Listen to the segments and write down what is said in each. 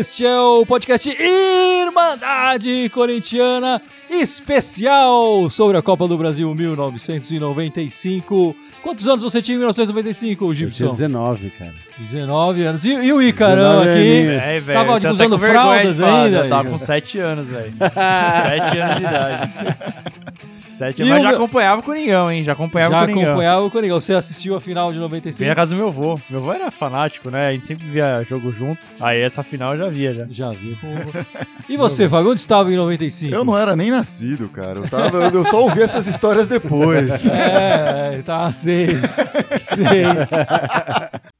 Este é o podcast Irmandade Corintiana especial sobre a Copa do Brasil 1995. Quantos anos você tinha em 1995, Eu tinha Gibson? 19, cara. 19 anos. E, e o Icarão 19 aqui? É, velho. Tava tô usando fraldas falar, ainda, Eu tava Igor? com 7 anos, velho. 7 anos de idade. 7 E Mas já meu- acompanhava o Coringão, hein? Já acompanhava Já o Coringão. acompanhava o Coringão. Você assistiu a final de Vim 95? na casa do meu avô. Meu avô era fanático, né? A gente sempre via jogo junto. Aí essa final eu já via, já. Já viu. E você, Fábio, onde estava em 95? Eu não era nem nascido, cara. Eu, tava, eu só ouvi essas histórias depois. É, é, tá, sei. Sei.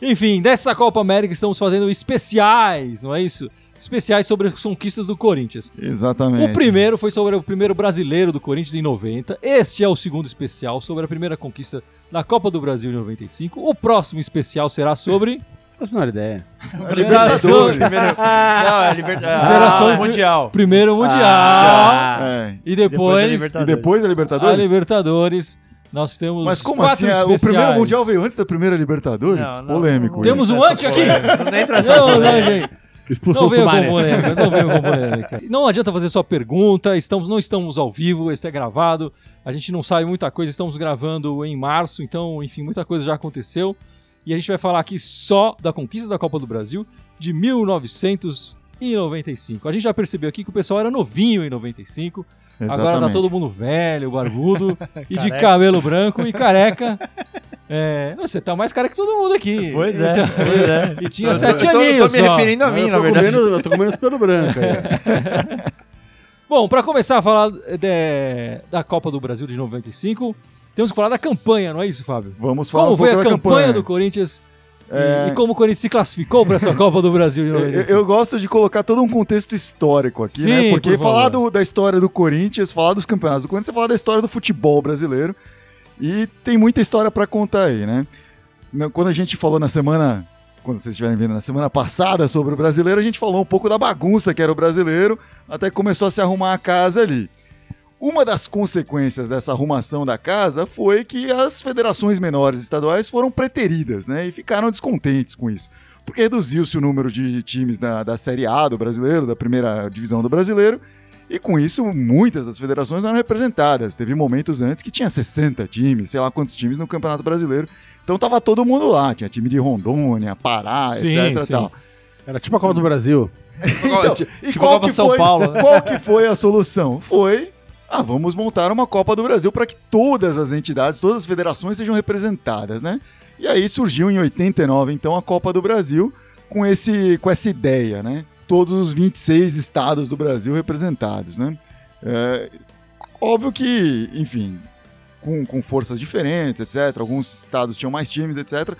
Enfim, dessa Copa América estamos fazendo especiais, não é isso? Especiais sobre as conquistas do Corinthians. Exatamente. O primeiro foi sobre o primeiro brasileiro do Corinthians em 90. Este é o segundo especial sobre a primeira conquista da Copa do Brasil em 95. O próximo especial será sobre. Faço a menor ideia. Libertadores. Não, é Libertadores. Será só- Mundial. Primeiro Mundial. Ah, É. E Depois a depois, E Libertadores. depois a a Libertadores? Nós temos. Mas como quatro assim? O especiais. primeiro Mundial veio antes da primeira Libertadores? Não, não, Polêmico. não, Temos isso. um antes aqui? Não entra essa Não, não, polêmica. gente. Expulsou Não o veio com polêmicas, não veio com polêmica. Não adianta fazer só pergunta, estamos, não estamos ao vivo, este é gravado, a gente não sabe muita coisa, estamos gravando em março, então, enfim, muita coisa já aconteceu. E a gente vai falar aqui só da conquista da Copa do Brasil de 1995. A gente já percebeu aqui que o pessoal era novinho em 95, agora tá Exatamente. todo mundo velho, barbudo e de cabelo branco e careca. É, você tá mais careca que todo mundo aqui. Pois é, Então, pois é. E tinha Eu tô- sete eu tô- aninhos Eu tô me só. referindo a mim, na verdade. comendo- eu tô comendo pelo branco aí. Bom, para começar a falar de- da Copa do Brasil de 95, temos que falar da campanha, não é isso, Fábio? Vamos falar Como um foi a da campanha, campanha. do Corinthians É. e, como o Corinthians se classificou para essa Copa do Brasil de Eu, 95? eu gosto de colocar todo um contexto histórico aqui, Sim, né? Porque por falar do- da história do Corinthians, falar dos campeonatos do Corinthians, é falar da história do futebol brasileiro. E tem muita história pra contar aí, né? Quando a gente falou na semana, quando vocês estiverem vendo na semana passada sobre o brasileiro, a gente falou um pouco da bagunça que era o brasileiro, até que começou a se arrumar a casa ali. Uma das consequências dessa arrumação da casa foi que as federações menores estaduais foram preteridas, né? E ficaram descontentes com isso. Porque reduziu-se o número de times da, da Série A do brasileiro, da primeira divisão do brasileiro, e com isso muitas das federações não eram representadas. Teve momentos antes que tinha 60 times, sei lá quantos times no Campeonato Brasileiro. Então tava todo mundo lá, tinha time de Rondônia, Pará, Sim, etc. sim. Tal. Era tipo a Copa do Brasil. Então, e tipo qual, Copa que São foi, Paulo, né? qual que foi a solução? Foi, ah, vamos montar uma Copa do Brasil para que todas as entidades, todas as federações sejam representadas, né? E aí surgiu em 89, então, a Copa do Brasil com, esse, com essa ideia, né? Todos os 26 estados do Brasil representados, né? É, óbvio que, enfim, com, com forças diferentes, etc. Alguns estados tinham mais times, etc.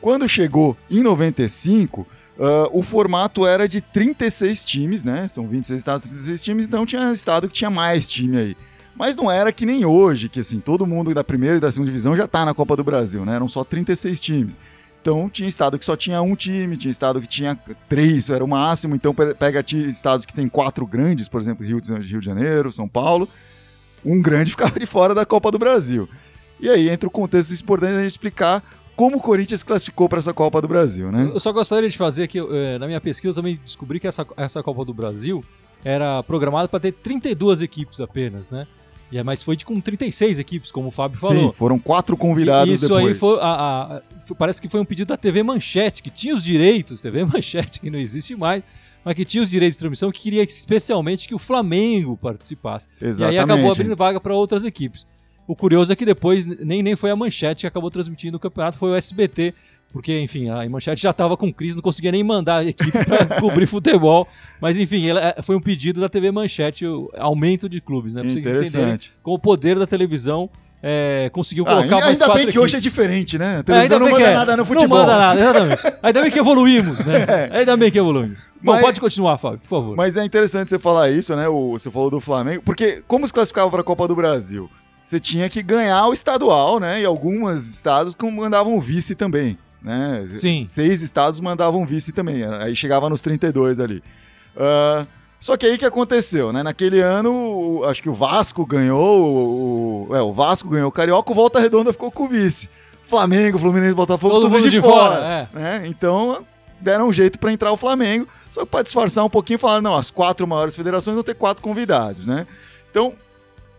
Quando chegou em 95, ah, o formato era de 36 times, né? São 26 estados, 36 times, então tinha estado que tinha mais time aí. Mas não era que nem hoje, que assim, todo mundo da primeira e da segunda divisão já tá na Copa do Brasil, né? Eram só 36 times. Então tinha estado que só tinha um time, tinha estado que tinha três, era o máximo. Então pe- pega estados que tem quatro grandes, por exemplo, Rio de, Janeiro, São Paulo. Um grande ficava de fora da Copa do Brasil. E aí entra o contexto importante da gente explicar como o Corinthians classificou para essa Copa do Brasil, né? Eu só gostaria de fazer que, eh, na minha pesquisa, eu também descobri que essa, essa Copa do Brasil era programada para ter 32 equipes apenas, né? E, é- mas foi de, com 36 equipes, como o Fábio falou. Sim, foram quatro convidados E Isso depois. aí foi, a- a- Parece que foi um pedido da TV Manchete, que tinha os direitos, TV Manchete, que não existe mais, mas que tinha os direitos de transmissão, que queria especialmente que o Flamengo participasse. Exatamente. E aí acabou abrindo vaga para outras equipes. O curioso é que depois nem, nem foi a Manchete que acabou transmitindo o campeonato, foi o SBT. Porque, enfim, a Manchete já estava com crise, não conseguia nem mandar a equipe para cobrir futebol. Mas, enfim, ela- foi um pedido da TV Manchete, o aumento de clubes, né? Pra vocês entenderem como o poder da televisão é, conseguiu Ah, colocar mais ainda quatro bem que hoje é equipes. diferente, né? A É, televisão não bem manda é. nada no futebol. Não manda nada, exatamente. Ainda bem que evoluímos, né? Ainda bem que evoluímos. Bom, Mas- pode continuar, Fábio, por favor. Mas é interessante você falar isso, né? O, você falou do Flamengo. Porque como se classificava para a Copa do Brasil? Você tinha que ganhar o estadual, né? E alguns estados mandavam vice também, né? Sim. Seis estados mandavam vice também. Aí chegava nos 32 ali. Ah, só que aí o que aconteceu, né? Naquele ano, acho que o Vasco ganhou, o, o- é, o Vasco ganhou o Carioca, o Volta Redonda ficou com o vice. Flamengo, Fluminense, Botafogo, Todo tudo mundo de, de fora. fora, é. né? Então deram um jeito pra entrar o Flamengo, só que pra disfarçar um pouquinho falaram, não, as quatro maiores federações vão ter quatro convidados, né? Então,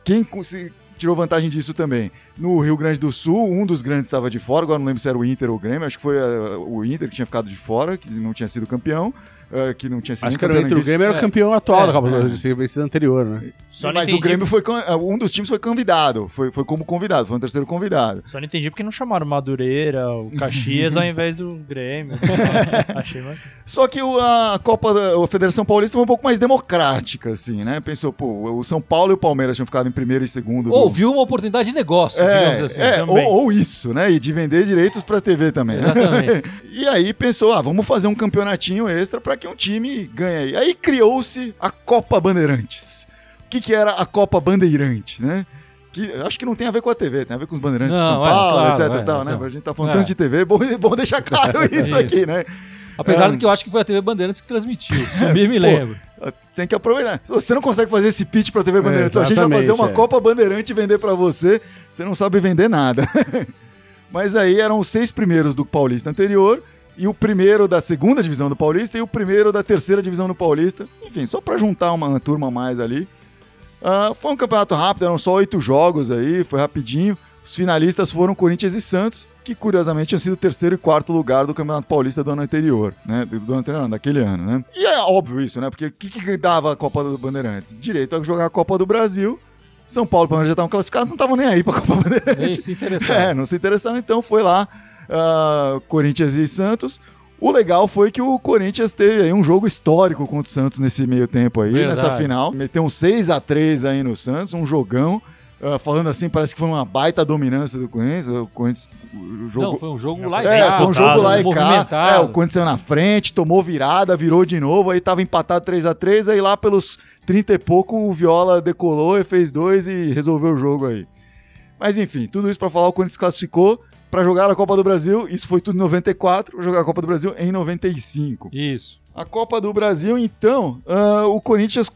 quem se tirou vantagem disso também? No Rio Grande do Sul, um dos grandes estava de fora, agora não lembro se era o Inter ou o Grêmio, acho que foi eh, o Inter que tinha ficado de fora, que não tinha sido campeão, eh, que não tinha sido Acho que era o Inter. O Grêmio era o É. campeão atual É. da Copa do É. Brasil, vencido anterior, né? Só não Mas o Grêmio foi. con- Um dos times foi convidado. Foi, foi como convidado, foi um terceiro convidado. Só não entendi porque não chamaram o Madureira, o Caxias ao invés do Grêmio. Achei mais. Só que o- a Copa da a Federação Paulista foi um pouco mais democrática, assim, né? Pensou, pô, o São Paulo e o Palmeiras tinham ficado em primeiro e segundo. do- Ou viu uma oportunidade de negócio, digamos É, assim. é, ou, também. ou isso, né? E de vender direitos pra TV também. né? Exatamente. E aí pensou, ah, vamos fazer um campeonatinho extra pra que um time ganhe aí. Aí criou-se a Copa Bandeirantes. O que, que era a Copa Bandeirante, né? Que acho que não tem a ver com a TV, tem a ver com os bandeirantes de Não, São é, Paulo, claro, etc. é, tal, né? então. A gente tá falando É. tanto de TV, é bom, é bom deixar claro isso, Isso. aqui, né? Apesar É. de que eu acho que foi a TV Bandeirantes que transmitiu. Se eu me lembro. Tem que aproveitar. Se você não consegue fazer esse pitch pra TV Bandeirantes, a gente vai fazer uma é. Copa Bandeirante e vender pra você, você não sabe vender nada. Mas aí eram os seis primeiros do Paulista anterior, e o primeiro da segunda divisão do Paulista e o primeiro da terceira divisão do Paulista. Enfim, só pra juntar uma turma a mais ali. Ah, foi um campeonato rápido, eram só oito jogos aí, foi rapidinho. Os finalistas foram Corinthians e Santos, que curiosamente tinham sido o terceiro e quarto lugar do Campeonato Paulista do ano anterior, né? Do do ano anterior, não, daquele ano, né? E é óbvio isso, né? Porque o que, que dava a Copa do Bandeirantes? Direito a jogar a Copa do Brasil. São Paulo e Palmeiras já estavam classificados, não estavam nem aí pra Copa Bandeirantes. Nem se interessar. É, não se interessaram, então foi lá ah, Corinthians e Santos. O legal foi que o Corinthians teve aí um jogo histórico contra o Santos nesse meio tempo aí, Verdade. nessa final. Meteu um 6 a 3 aí no Santos, um jogão. Ah, falando assim, parece que foi uma baita dominância do Corinthians. O Corinthians o jogo Não, foi um jogo lá e é, cá, foi um jogo lá e cá. É, o Corinthians saiu na frente, tomou virada, virou de novo, aí tava empatado 3 a 3 aí lá pelos 30 e pouco o Viola decolou e fez dois e resolveu o jogo aí. Mas enfim, tudo isso pra falar, o Corinthians classificou pra jogar a Copa do Brasil, isso foi tudo em 94, pra jogar a Copa do Brasil em 95. Isso. A Copa do Brasil, então, ah, o Corinthians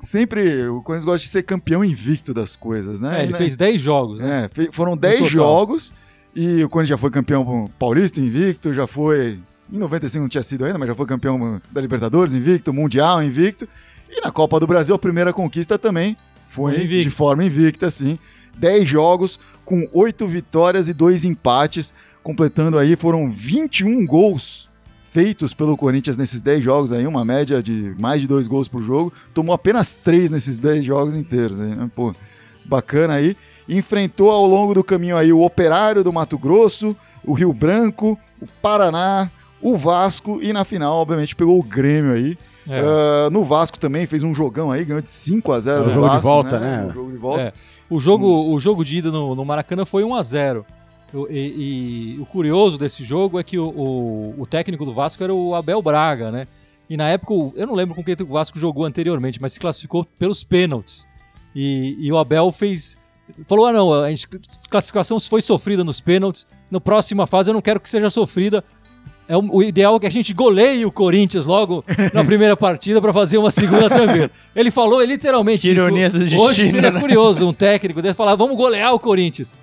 sempre, o Corinthians gosta de ser campeão invicto das coisas, né? É, ele Né? fez 10 jogos, né? É, foram 10 total. jogos e o Corinthians já foi campeão paulista invicto, já foi. Em 95 não tinha sido ainda, mas já foi campeão da Libertadores invicto, Mundial invicto. E na Copa do Brasil, a primeira conquista também foi de forma invicta, sim. 10 jogos com 8 vitórias e 2 empates, completando aí foram 21 gols feitos pelo Corinthians nesses 10 jogos aí, uma média de mais de 2 gols por jogo. Tomou apenas 3 nesses 10 jogos inteiros aí, né? Pô, bacana aí. Enfrentou ao longo do caminho aí o Operário do Mato Grosso, o Rio Branco, o Paraná, o Vasco e na final, obviamente, pegou o Grêmio aí. É. Ah, no Vasco também fez um jogão aí, ganhou de 5 a 0 É, o do jogo de Vasco, volta, né? O jogo de volta. É. O jogo, o jogo de ida no, no Maracanã foi 1 a 0 O- e, e o curioso desse jogo é que o, o, o técnico do Vasco era o Abel Braga, né? E na época, eu não lembro com quem o Vasco jogou anteriormente, mas se classificou pelos pênaltis. E, e o Abel fez. Falou: ah, não, a classificação foi sofrida nos pênaltis. Na próxima fase eu não quero que seja sofrida. É o, o ideal é que a gente goleie o Corinthians logo na primeira partida para fazer uma segunda tranquila. Ele falou literalmente ironia isso. do destino, Hoje seria né? curioso um técnico dele falar: vamos golear o Corinthians.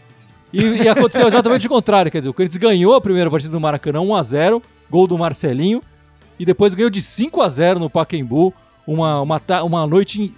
E, e aconteceu exatamente o contrário. Quer dizer, o Corinthians ganhou a primeira partida do Maracanã 1x0, gol do Marcelinho, e depois ganhou de 5 a 0 no Pacaembu. Uma, uma, uma noite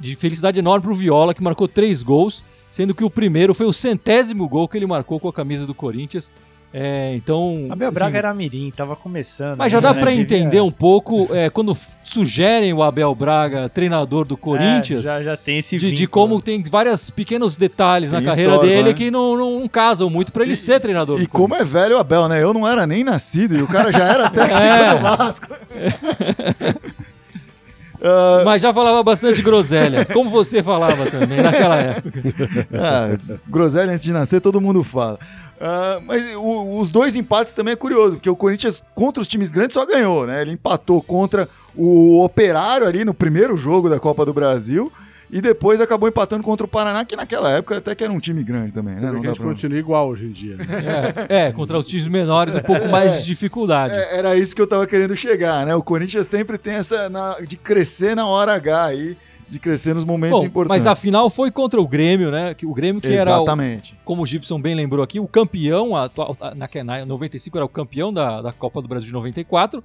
de felicidade enorme pro Viola, que marcou três gols, sendo que o primeiro foi o centésimo gol que ele marcou com a camisa do Corinthians. É, então. Abel Braga enfim, era mirim, tava começando. mas já dá né? pra Devia- entender um pouco é, quando sugerem o Abel Braga, treinador do Corinthians. É, já, já tem esse de, de como né? tem vários pequenos detalhes na Tem carreira histórico, dele né? que não, não, não casam muito pra ele E- ser treinador. E como é velho o Abel, né? Eu não era nem nascido e o cara já era técnico É. do Vasco. Corinthians. Mas já falava bastante groselha, como você falava também naquela época. Ah, groselha antes de nascer, todo mundo fala. Ah, mas o- os dois empates também é curioso, porque o Corinthians contra os times grandes só ganhou, né? Ele empatou contra o Operário ali no primeiro jogo da Copa do Brasil e depois acabou empatando contra o Paraná, que naquela época até que era um time grande também, Você né? Não que a dá gente pra- continua igual hoje em dia. né? É, é, contra os times menores, um pouco mais de dificuldade. É, era isso que eu tava querendo chegar, né? O Corinthians sempre tem essa na- de crescer na hora H aí. De crescer nos momentos Bom, importantes. mas a final foi contra o Grêmio, né? Que O Grêmio que era, o- Exatamente. como o Gibson bem lembrou aqui, o campeão, atual, na, na 95 era o campeão da, da Copa do Brasil de 94.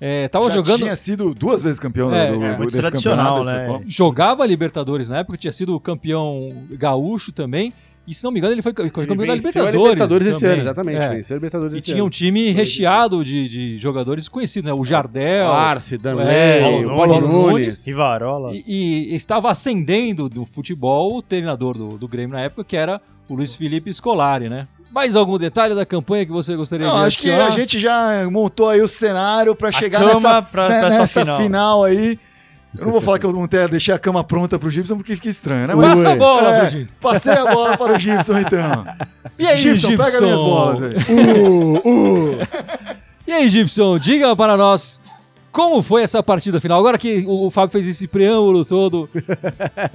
É, tava Já jogando, tinha sido duas vezes campeão né, É, do, é, do- desse campeonato. né? Jogava Libertadores na época, tinha sido campeão gaúcho também. E se não me engano, ele foi campeão da Libertadores. Libertadores esse também. ano, exatamente. É. Venceu a Libertadores E esse tinha ano. um time recheado de, de jogadores conhecidos, né? O Jardel. Arce, É, Danley, Paulo o Paulo Nunes. Rivarola. E, e estava ascendendo do futebol o treinador do, do Grêmio na época, que era o Luiz Felipe Scolari, né? Mais algum detalhe da campanha que você gostaria Não, de acho que adicionar? a gente já montou aí o cenário pra chegar cama nessa, pra- né, pra essa nessa final. final. aí. Eu não vou falar que eu montei, deixei a cama pronta pro Gibson porque fica estranho, né? Passa a bola, É, pro Gibson. passei a bola para o Gibson então. E aí, Gibson, Gibson? pega minhas bolas aí. Uh, uh. E aí, Gibson, diga para nós como foi essa partida final. Agora que o, Fábio fez esse preâmbulo todo,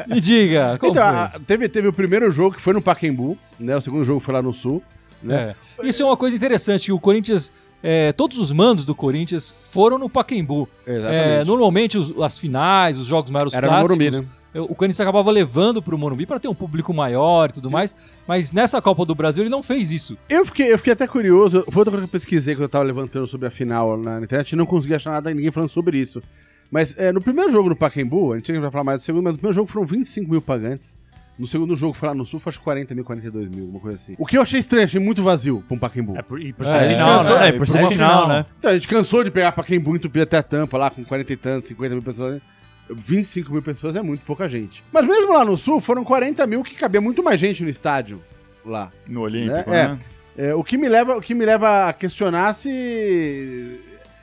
me diga, como Então, a- teve, teve o primeiro jogo que foi no Pacaembu, né? O segundo jogo foi lá no Sul, né? É. Isso é uma coisa interessante, o Corinthians, é, todos os mandos do Corinthians foram no Pacaembu. É, Exatamente. normalmente os- as finais, os jogos maiores Era no clássicos, Morumbi, né? eu- o Corinthians acabava levando pro Morumbi para ter um público maior e tudo Sim. mais, mas nessa Copa do Brasil ele não fez isso. Eu fiquei, eu fiquei até curioso. Foi outra coisa que eu pesquisei quando eu tava levantando sobre a final na internet e não consegui achar nada ninguém falando sobre isso. Mas é, no primeiro jogo no Pacaembu, a gente vai falar mais do segundo, mas no primeiro jogo foram 25 mil pagantes. No segundo jogo foi lá no Sul, foi acho que 40 mil, 42 mil, alguma coisa assim. O que eu achei estranho, achei muito vazio pra um Pacaembu. É por, e por É, ser gente final, cansou, né? é, É, por ser final, final. né? Então, a gente cansou de pegar Pacaembu entupir até a tampa lá com 40 e tantos, 50 mil pessoas. né? 25 mil pessoas é muito pouca gente. Mas mesmo lá no Sul, foram 40 mil que cabia muito mais gente no estádio lá. No Olímpico, É, né? É, o, que me leva, o que me leva a questionar se.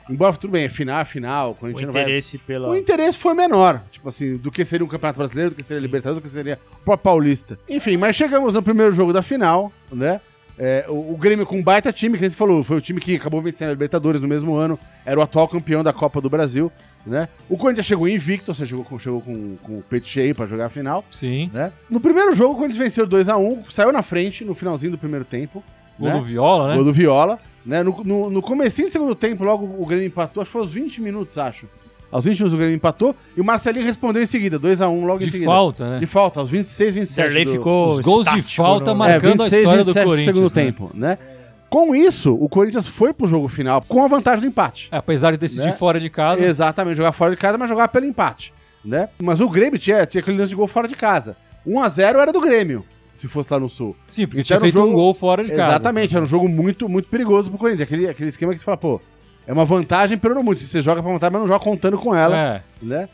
Embora tudo bem, é final, é final, o O Corinthians não vai. interesse pela... O interesse foi menor, tipo assim, do que seria um Campeonato Brasileiro, do que seria Libertadores, do que seria o próprio Paulista. Enfim, mas chegamos no primeiro jogo da final, né? É, o, o Grêmio com um baita time, que nem você falou, foi o time que acabou vencendo a Libertadores no mesmo ano, era o atual campeão da Copa do Brasil, né? O Corinthians chegou invicto, ou seja, chegou com, chegou com, com o peito cheio pra jogar a final, Sim. né? No primeiro jogo, o Corinthians venceu 2x1, saiu na frente no finalzinho do primeiro tempo, Gol né? do Viola, né? Gol do Viola. Né? No, no, no comecinho do segundo tempo, logo o Grêmio empatou, acho que foi aos 20 minutos, acho. Aos 20 minutos o Grêmio empatou e o Marcelinho respondeu em seguida, 2x1 logo em De seguida. falta, né? De falta, aos 26, 27. Derlei do- ficou Os gols de falta no- mar- marcando a história do Corinthians, segundo né? tempo, né? Com isso, o Corinthians foi pro jogo final com a vantagem do empate. É, apesar de decidir Né? fora de casa. Exatamente, jogar fora de casa, mas jogar pelo empate, né? Mas o Grêmio tinha, tinha aquele lance de gol fora de casa. 1x0 era do Grêmio, se fosse lá no Sul. Sim, porque Então tinha um feito um jogo- gol fora de casa. Exatamente, era um jogo muito, muito perigoso pro Corinthians. Aquele, aquele esquema que você fala, pô, é uma vantagem pelo muito. Se você joga pra vantagem, mas não joga contando com ela, É. né?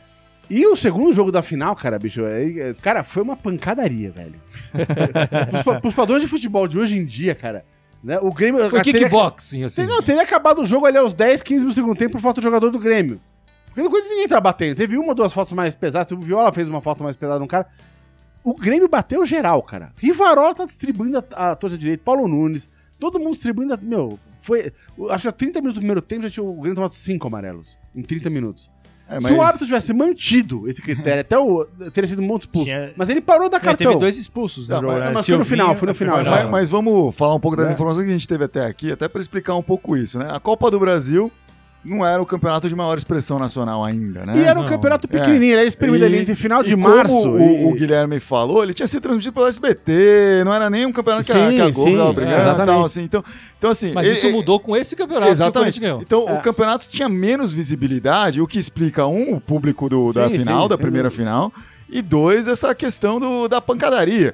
E o segundo jogo da final, cara, bicho, é- é- cara, foi uma pancadaria, velho. pros, pros padrões de futebol de hoje em dia, cara, né? O Grêmio. Foi teria- kickboxing, assim. Não, teria acabado o jogo ali aos 10, 15 do segundo tempo por falta do jogador do Grêmio. Porque no Corinthians ninguém tá batendo. Teve uma ou duas faltas mais pesadas. O Viola fez uma falta mais pesada no cara. O Grêmio bateu geral, cara. Rivarola tá distribuindo a, a torta direita. Paulo Nunes. Todo mundo distribuindo. A, meu, foi. Acho que a 30 minutos do primeiro tempo já tinha o Grêmio tomado 5 amarelos. Em 30 minutos. É, Se o árbitro tivesse mantido esse critério, até o. teria sido um monte expulso. Tinha- Mas ele parou da É, cartão. teve dois expulsos Não, jogo, mas- né? mas foi no final, foi no é, final, Mas, mas vamos falar um pouco das É. informações que a gente teve até aqui, até para explicar um pouco isso, né? A Copa do Brasil não era o campeonato de maior expressão nacional ainda, né? E era um Não. campeonato pequenininho, ele era espremido ali entre final de março. Como e- o, o Guilherme falou, ele tinha sido transmitido pelo SBT, não era nem um campeonato que, a, Sim, que a Globo sim, tava é, brigando e exatamente. tal, assim. Então, então assim. Mas ele- isso mudou com esse campeonato Exatamente. que o Então. É. o campeonato tinha menos visibilidade, o que explica, um, o público do- da Sim, final, sim, da primeira final, e dois, essa questão do- da pancadaria.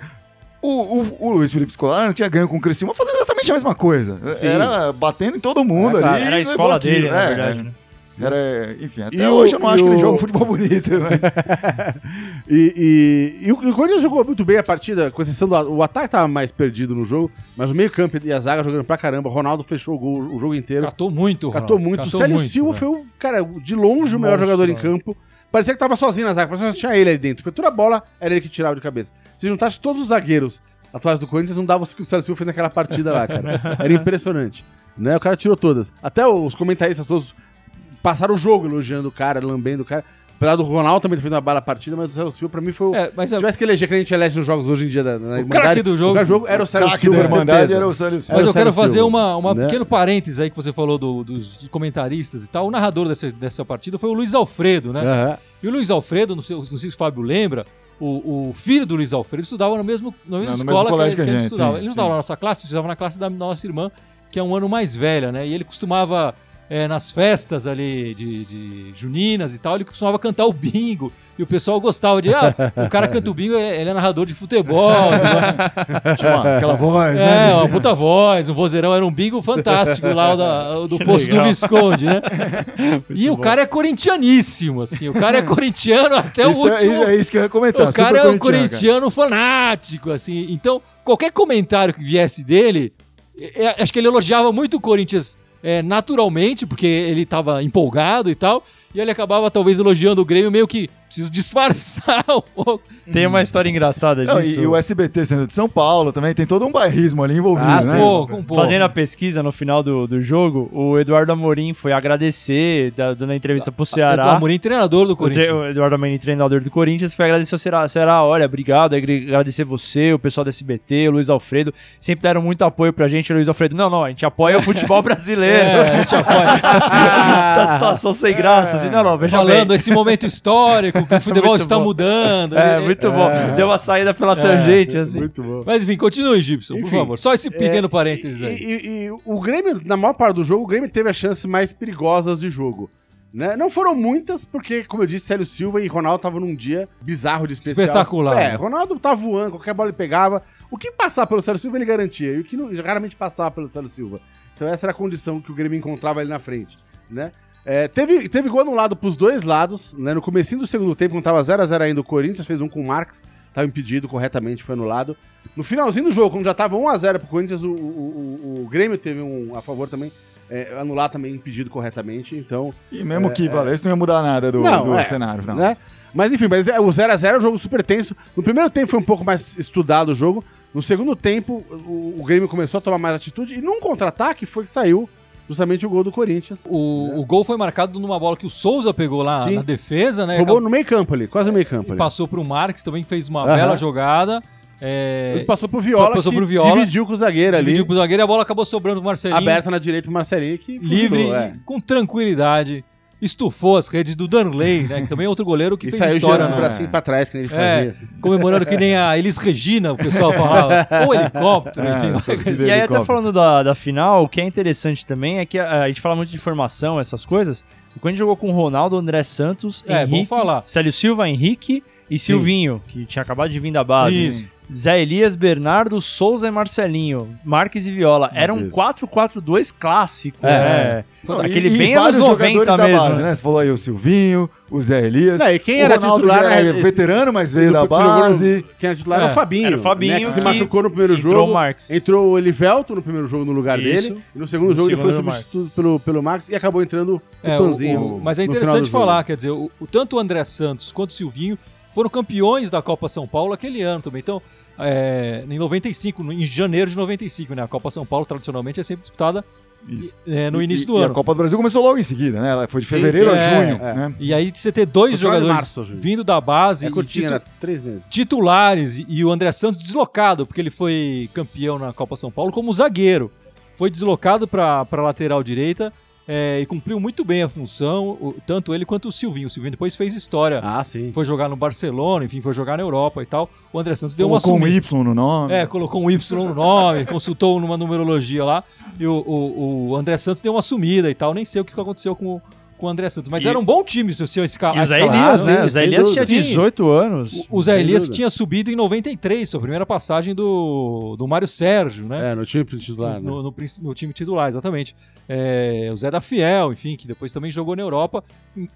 O, o- o Luiz Felipe Scolari tinha ganho com o Criciúma fazendo exatamente a mesma coisa. Sim. Era batendo em todo mundo É, claro, ali. Era a escola dele, aquilo. na É, verdade, é. né? Era, enfim, até E hoje o- eu não acho que ele joga um futebol bonito, mas... E, e- e o o Corinthians jogou muito bem a partida, com exceção do o ataque tava mais perdido no jogo, mas o meio-campo e a zaga jogando pra caramba. Ronaldo fechou o, gol, o jogo inteiro. Catou muito, Catou Ronaldo. muito. Catou o Célio muito, Silva né? foi o, cara, de longe o melhor Monstro, jogador em né? campo. Parecia que tava sozinho na zaga, parecia que tinha ele ali dentro. Porque toda a bola era ele que tirava de cabeça. Se juntasse todos os zagueiros atuais do Corinthians, não dava o que o Célio Silva fez naquela partida lá, cara. Era impressionante. Né? O cara tirou todas. Até os comentaristas todos passaram o jogo elogiando o cara, lambendo o cara. Apesar do Ronaldo também ter feito uma bala partida, mas o Célio Silva, pra mim, foi o. É, mas Se é- tivesse que eleger que a gente elege nos jogos hoje em dia da, na O craque do jogo. o craque do era o Célio Silva. da Irmandade era o Célio Silva. Mas eu quero fazer Silva, uma, uma né? pequeno parênteses aí que você falou do- dos comentaristas e tal. O narrador dessa, dessa partida foi o Luiz Alfredo, né? Aham. E o Luiz Alfredo, não sei, não sei se o Fábio lembra, o, o filho do Luiz Alfredo estudava no mesmo, na mesma no mesmo escola colégio que, que a ele gente, estudava. sim, ele não estudava na nossa classe, ele estudava na classe da nossa irmã, que é um ano mais velha, né? E ele costumava, é, nas festas ali de, de juninas e tal, ele costumava cantar o bingo. E o pessoal gostava de, ah, o cara canta o bingo, ele é narrador de futebol. Tinha uma- aquela voz, né? É, uma puta voz, um vozeirão, era um bingo fantástico lá da- do Que posto do legal. Visconde, né? e o cara é corintianíssimo, assim, o cara é corintiano até isso, o último... é, é isso que eu ia comentar. o cara é um corintiano, fanático, assim, então qualquer comentário que viesse dele, é, é, acho que ele elogiava muito o Corinthians é, naturalmente, porque ele tava empolgado e tal, e ele acabava talvez elogiando o Grêmio meio que preciso disfarçar um pouco. Tem uma história engraçada Não, disso. e, e o SBT sendo de São Paulo também, tem todo um bairrismo ali envolvido, Ah, né? Pô, com- pô. Fazendo a pesquisa no final do, do jogo, o Eduardo Amorim foi agradecer, da- dando a entrevista pro O Ceará. Amorim, treinador do O, tre- Corinthians. o Eduardo Amorim, treinador do Corinthians, foi agradecer ao Ceará. Ceará, olha, obrigado, agre- agradecer você, o pessoal do SBT, o Luiz Alfredo. Sempre deram muito apoio pra gente. O Luiz Alfredo, não, não, a gente apoia o futebol brasileiro. É, a gente apoia. tá situação sem graça, assim, não, não, veja Falando bem. esse momento histórico, que o futebol Muito está bom. mudando. É, Ele- muito bom. Deu uma saída pela tangente, assim. Muito bom. Mas enfim, continue, Gibson, por Enfim, favor. Só esse pequeno É, parênteses e, aí. e- e o Grêmio, na maior parte do jogo, o Grêmio teve as chances mais perigosas de jogo. Né? Não foram muitas, porque, como eu disse, Célio Silva e Ronaldo estavam num dia bizarro de especial. Espetacular, É, né? Ronaldo tá voando, qualquer bola ele pegava. O que passar pelo Célio Silva ele garantia, e o que não, raramente passava pelo Célio Silva. Então essa era a condição que o Grêmio encontrava ali na frente, né? É, teve, teve gol anulado pros dois lados, né? No comecinho do segundo tempo, quando tava 0x0 ainda, o Corinthians fez um com o Marques, tava impedido corretamente, foi anulado. No finalzinho do jogo, quando já tava 1x0 pro Corinthians, o, o, o- o Grêmio teve um a favor também, é, anular também impedido corretamente, então... E mesmo que valesse, não ia mudar nada do, Não, do é, cenário. Não. né? Mas enfim, mas é, o 0x0 é um jogo super tenso. No primeiro tempo foi um pouco mais estudado o jogo. No segundo tempo, o, o Grêmio começou a tomar mais atitude. E num contra-ataque foi que saiu justamente o gol do Corinthians. O, o gol foi marcado numa bola que o Souza pegou lá Sim. na defesa, né? Roubou Acabou- no meio campo ali, quase no meio campo ali. passou pro Marques, também que fez uma bela jogada. É, Ele passou pro Viola, Passou pro Viola. dividiu com o zagueiro ali. dividiu pro zagueiro e a bola acabou sobrando pro Marcelinho. Aberta na direita pro Marcelinho, que livre, é. com tranquilidade. Estufou as redes do Danley, né? Que também é outro goleiro que E fez saiu história o no, bracinho pra trás, que ele É, fazia. comemorando que nem a Elis Regina, o pessoal falava. Ou helicóptero, É, enfim. E aí, até falando da, da final, o que é interessante também é que a, a gente fala muito de formação, essas coisas. E quando a gente jogou com o Ronaldo, André Santos, É, Henrique, vamos falar. Célio Silva, Henrique e Silvinho, que tinha acabado de vir da base. Isso. Zé Elias, Bernardo, Souza e Marcelinho, Marques e Viola. Era um Deus. 4-4-2 clássico, É. né? Não, Aquele e, bem e anos vários 90 jogadores mesmo. da base, né? Você falou aí o Silvinho, o Zé Elias. Não, e quem o era Ronaldo titular já era era- veterano, mas veio da base. Quem era titular É, era o Fabinho. era o Fabinho né, que se machucou no primeiro Entrou jogo. o Marques. Entrou o Elivelto no primeiro jogo no lugar Isso. dele. E no segundo No jogo ele foi segundo, o substituído pelo, pelo Max e acabou entrando o É, o- Panzinho. o- mas é interessante falar, quer dizer, o, o- tanto o André Santos quanto o Silvinho foram campeões da Copa São Paulo aquele ano também. Então, é, em 95, no- em janeiro de 95, né? A Copa São Paulo tradicionalmente é sempre disputada é, no E- início e, do e ano. a Copa do Brasil começou logo em seguida, né? Ela foi de Sim, fevereiro sim, a é, junho, é. né? E aí você ter dois Foi jogadores março, vindo da base É e curtinho, titu- titulares e, e o André Santos deslocado, porque ele foi campeão na Copa São Paulo como zagueiro. Foi deslocado para a lateral direita é, e cumpriu muito bem a função, o- tanto ele quanto o Silvinho. O Silvinho depois fez história. Ah, sim. Foi jogar no Barcelona, enfim, foi jogar na Europa e tal. O André Santos deu uma Colocou um. Y no nome. É, colocou um Y no nome, consultou numa numerologia lá. E o, o, o André Santos deu uma sumida e tal. Nem sei o que aconteceu com, com o André Santos. Mas E- era um bom time se você esca E o Zé. Elias, sim, né? O Zé Elias tinha Sim. 18 anos. O Zé Elias dúvida. tinha subido em 93, sua primeira passagem do, do Mário Sérgio, né? É, no time titular, né? no, no no time titular, exatamente. É, o Zé da Fiel, enfim, que depois também jogou na Europa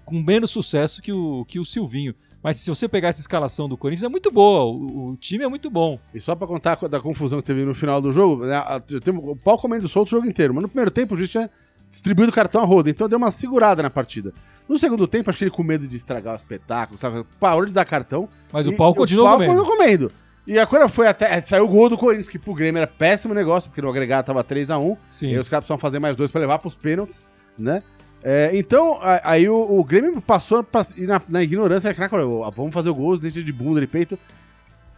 com menos sucesso que o, que o Silvinho. Mas se você pegar essa escalação do Corinthians, é muito boa. O, o time é muito bom. E só pra contar co- da confusão que teve no final do jogo, né, eu tenho- o pau comendo solto o jogo inteiro, mas no primeiro tempo o juiz tinha distribuído o cartão a roda, então deu uma segurada na partida. No segundo tempo, acho que ele com medo de estragar o espetáculo, sabe? Parou de dar cartão. Mas o pau continuou o pau comendo. continuou comendo. E agora foi até. Saiu o gol do Corinthians, que pro Grêmio era péssimo negócio, porque no agregado tava 3x1. Sim. E aí os caras precisam fazer mais dois pra levar pros pênaltis, né? É, então, a- aí o, o Grêmio passou pra, na, na ignorância, né, cara, ó, vamos fazer o gol, deixa de bunda de peito.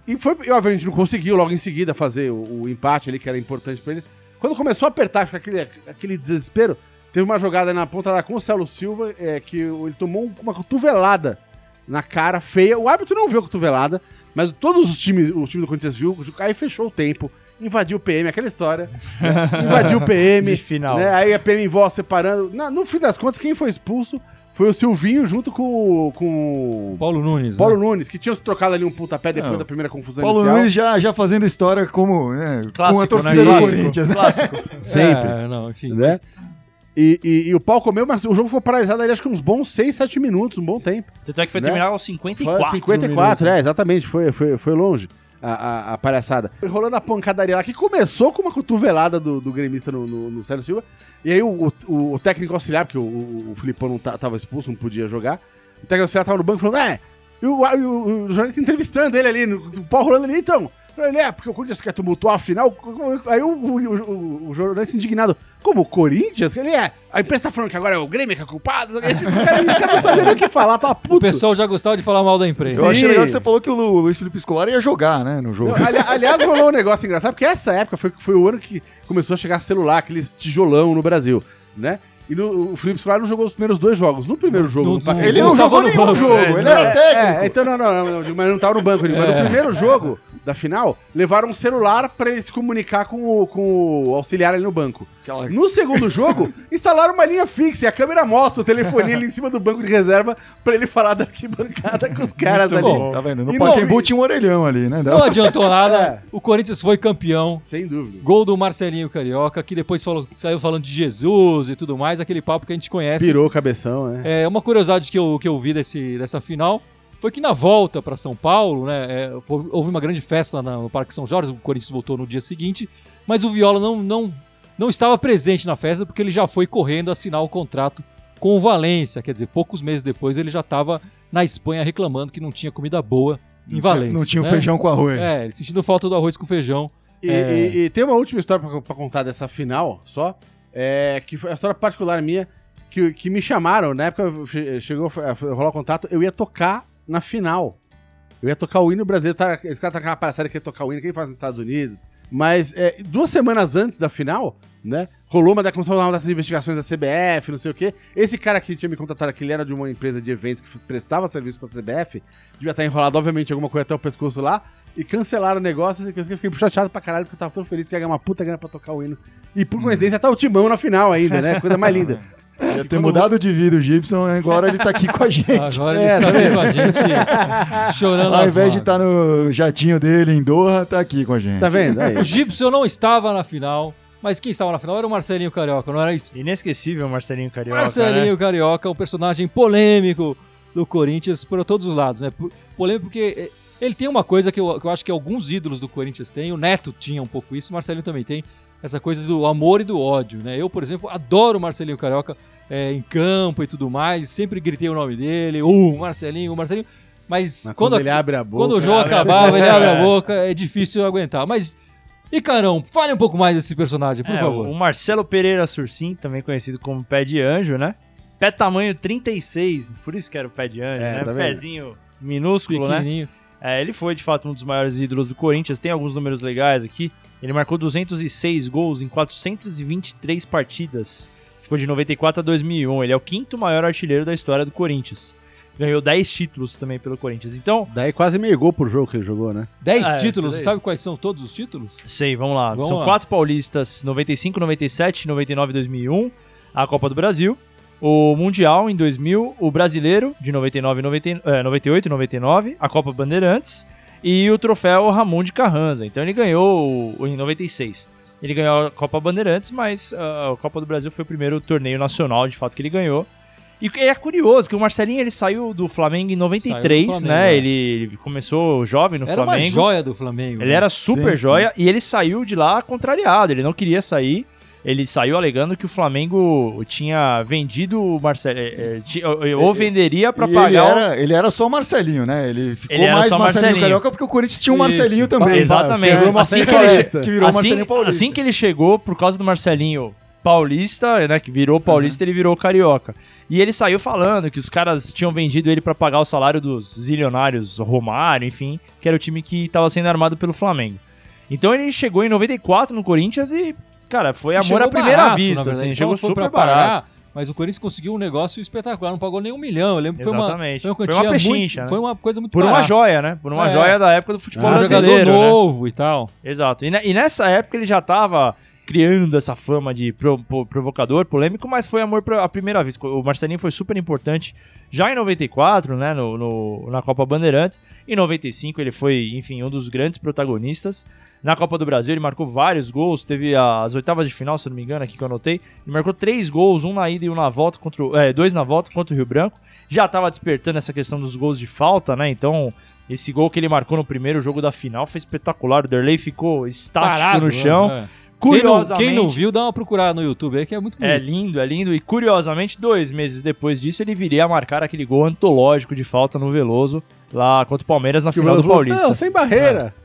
E foi, e, obviamente, não conseguiu logo em seguida fazer o, o empate ali, que era importante pra eles. Quando começou a apertar, aquele, aquele desespero, teve uma jogada na ponta lá com o Celo Silva, é, que ele tomou uma cotovelada na cara feia. O árbitro não viu a cotovelada, mas todos os times, o time do Corinthians viu, aí fechou o tempo, invadiu o PM, aquela história. né? Invadiu o PM. De final. né? Aí a PM em voz separando. Na- no fim das contas, quem foi expulso foi o Silvinho junto com, o- com o Paulo Nunes. Paulo né? Nunes, que tinha trocado ali um pontapé depois Não. da primeira confusão Paulo inicial. Nunes já, já fazendo história como né, com a Clássico, torcida né? do Clássico. Corinthians. Né? Clássico. Sempre. É, não, enfim. Né? E, e- e o pau comeu, mas o jogo foi paralisado ali acho que uns bons 6, 7 minutos, um bom tempo. Tanto é que foi Né? terminar aos Foi 54. 54, é, exatamente, foi, foi, foi longe a, a, a palhaçada. Rolando a pancadaria lá, que começou com uma cotovelada do, do gremista no, no, no Sérgio Silva, e aí o, o, o técnico auxiliar, porque o, o, o Filipão não ta- tava expulso, não podia jogar, o técnico auxiliar tava no banco falando, é, e o, o, o jornalista entrevistando ele ali, o pau rolando ali, então... Ele é, porque o Corinthians quer tumultuar a final. Aí o, o, o, o jornalista indignado, como o Corinthians? Ele é. A imprensa tá falando que agora é o Grêmio que é culpado. Esse cara, o cara não sabia nem o que falar, tava puto. O pessoal já gostava de falar mal da imprensa. Eu achei legal que você falou que o Lu- Luiz Felipe Scolari ia jogar, né, no jogo. Ali- aliás, rolou um negócio engraçado, porque essa época foi, foi o ano que começou a chegar celular, aqueles tijolão no Brasil, né? E no, o Felipe Scolari não jogou os primeiros dois jogos. No primeiro jogo, No- Ele não Ele jogou estava nenhum banco, jogo, né? ele era É, técnico. é, então não, não, não, mas não tava no banco ali. Mas no É. primeiro jogo da final, levaram um celular pra ele se comunicar com o, com o auxiliar ali no banco. Aquela- No segundo jogo, instalaram uma linha fixa e a câmera mostra o telefone ali em cima do banco de reserva pra ele falar da arquibancada com os caras Muito ali. bom. Tá vendo? No Pacaembu não- tinha um orelhão ali, né? Não adiantou nada. É. O Corinthians foi campeão. Sem dúvida. Gol do Marcelinho Carioca, que depois falou- saiu falando de Jesus e tudo mais, aquele papo que a gente conhece. Pirou o cabeção, né? É, uma curiosidade que eu, que eu vi desse, dessa final foi que na volta para São Paulo, né, é, houve uma grande festa no Parque São Jorge, o Corinthians voltou no dia seguinte, mas o Viola não, não, não estava presente na festa porque ele já foi correndo assinar o contrato com o Valência, quer dizer, poucos meses depois ele já estava na Espanha reclamando que não tinha comida boa em Não tinha- Valência. Não tinha o né? feijão com arroz. É, sentindo falta do arroz com feijão. E, É. e- e tem uma última história pra contar dessa final, só, é, que foi a história particular minha, que, que me chamaram, na época che- chegou a rolar o contato, eu ia tocar na final. Eu ia tocar o hino brasileiro, tá, esse cara tá com aquela palhaçada que ia tocar o hino, que ele faz nos Estados Unidos. Mas é, duas semanas antes da final, né, rolou uma, da- uma dessas investigações da CBF, não sei o quê. Esse cara que tinha me contratado, que ele era de uma empresa de eventos que prestava serviço pra CBF, devia estar enrolado, obviamente, alguma coisa até o pescoço lá, e cancelaram o negócio, eu fiquei chateado pra caralho, porque eu tava tão feliz que ia ganhar uma puta grana pra tocar o hino. E por coincidência tá o Timão na final ainda, né? Coisa mais linda. Ia ter mudado de vida o Gibson, agora ele tá aqui com a gente. Agora ele É, está tá aqui com a gente chorando Ao as invés de estar no jatinho dele em Doha, tá aqui com a gente. Tá vendo? Aí. O Gibson não estava na final, mas quem estava na final era o Marcelinho Carioca, não era isso? Inesquecível Marcelinho Carioca. Marcelinho né? Carioca, um personagem polêmico do Corinthians por todos os lados, né? Polêmico porque eh, ele tem uma coisa que eu, que eu acho que alguns ídolos do Corinthians têm, o Neto tinha um pouco isso, o Marcelinho também tem, essa coisa do amor e do ódio, né? Eu, por exemplo, adoro o Marcelinho Carioca eh, em campo e tudo mais, sempre gritei o nome dele, o Marcelinho, o Marcelinho, mas, Mas quando, quando ele abre a boca. quando o jogo abre a acabava, ele abre a boca, é difícil aguentar. Mas, e Carão, fale um pouco mais desse personagem, por É, favor. O Marcelo Pereira Sursim, também conhecido como Pé de Anjo, né? Pé tamanho 36, por isso que era o Pé de Anjo, É, né? tá? Pezinho minúsculo, né? É, ele foi de fato um dos maiores ídolos do Corinthians. Tem alguns números legais aqui. Ele marcou 206 gols em 423 partidas. Ficou de 94 a 2001. Ele é o quinto maior artilheiro da história do Corinthians. Ganhou 10 títulos também pelo Corinthians. Então, Daí quase meio gol por jogo que ele jogou, né? 10 É, títulos, sabe quais são todos os títulos? sei, vamos lá. Vamos São lá. quatro paulistas: 95, 97, 99 e 2001. A Copa do Brasil. O Mundial em 2000. O Brasileiro de 99, e 90, é, 98 e 99. A Copa Bandeirantes. E o troféu Ramon de Carranza. Então ele ganhou o- em 96. Ele ganhou a Copa Bandeirantes, mas ah, a Copa do Brasil foi o primeiro torneio nacional, de fato, que ele ganhou. E é curioso, que o Marcelinho ele saiu do Flamengo em 93, Flamengo, né? é. Ele, ele começou jovem no Era uma Flamengo. joia do Flamengo. Ele né? era super Sim. joia e ele saiu de lá contrariado. Ele não queria sair. Ele saiu alegando que o Flamengo tinha vendido o Marcelo. é, é, ti- ou venderia pra E pagar. ele o- era, ele era só Marcelinho, né? Ele ficou Ele mais Marcelinho, Marcelinho. Carioca porque o Corinthians tinha um Isso. Marcelinho também. Exatamente. Virou uma Assim que, Marcelinho ele. Que virou assim, Marcelinho Paulista. assim que ele chegou, por causa do Marcelinho paulista, né? Que virou paulista, ele virou carioca. E ele saiu falando que os caras tinham vendido ele pra pagar o salário dos zilionários Romário, enfim, que era o time que tava sendo armado pelo Flamengo. Então ele chegou em 94 no Corinthians e, cara, foi amor à primeira barato, vista, verdade, assim, chegou super barato. Mas o Corinthians conseguiu um negócio espetacular, não pagou nem um milhão. Eu lembro que foi uma, Exatamente. foi uma Foi uma pechincha, muito, né? Foi uma coisa muito Por uma barata. joia, né? Por uma É. joia da época do futebol Ah, Um jogador brasileiro, né? novo e tal. Exato. E, e nessa época ele já tava criando essa fama de pro- pro- provocador, polêmico, mas foi amor à primeira vez. O Marcelinho foi super importante já em 94, né, no, no- na Copa Bandeirantes. Em 95 ele foi, enfim, um dos grandes protagonistas. Na Copa do Brasil ele marcou vários gols, teve as oitavas de final, se eu não me engano, aqui que eu anotei. Ele marcou três gols, um na ida e um na volta, contra o- é, dois na volta contra o Rio Branco. Já tava despertando essa questão dos gols de falta, né, então... Esse gol que ele marcou no primeiro jogo da final foi espetacular. O Derlei ficou estático Parado no chão. né? Quem não, Curiosamente, quem não viu, dá uma procurada no YouTube aí que é muito é bonito. lindo, é lindo. E curiosamente, dois meses depois disso, ele viria a marcar aquele gol antológico de falta no Veloso, lá contra o Palmeiras na Que final do Paulista. Não, sem barreira. É.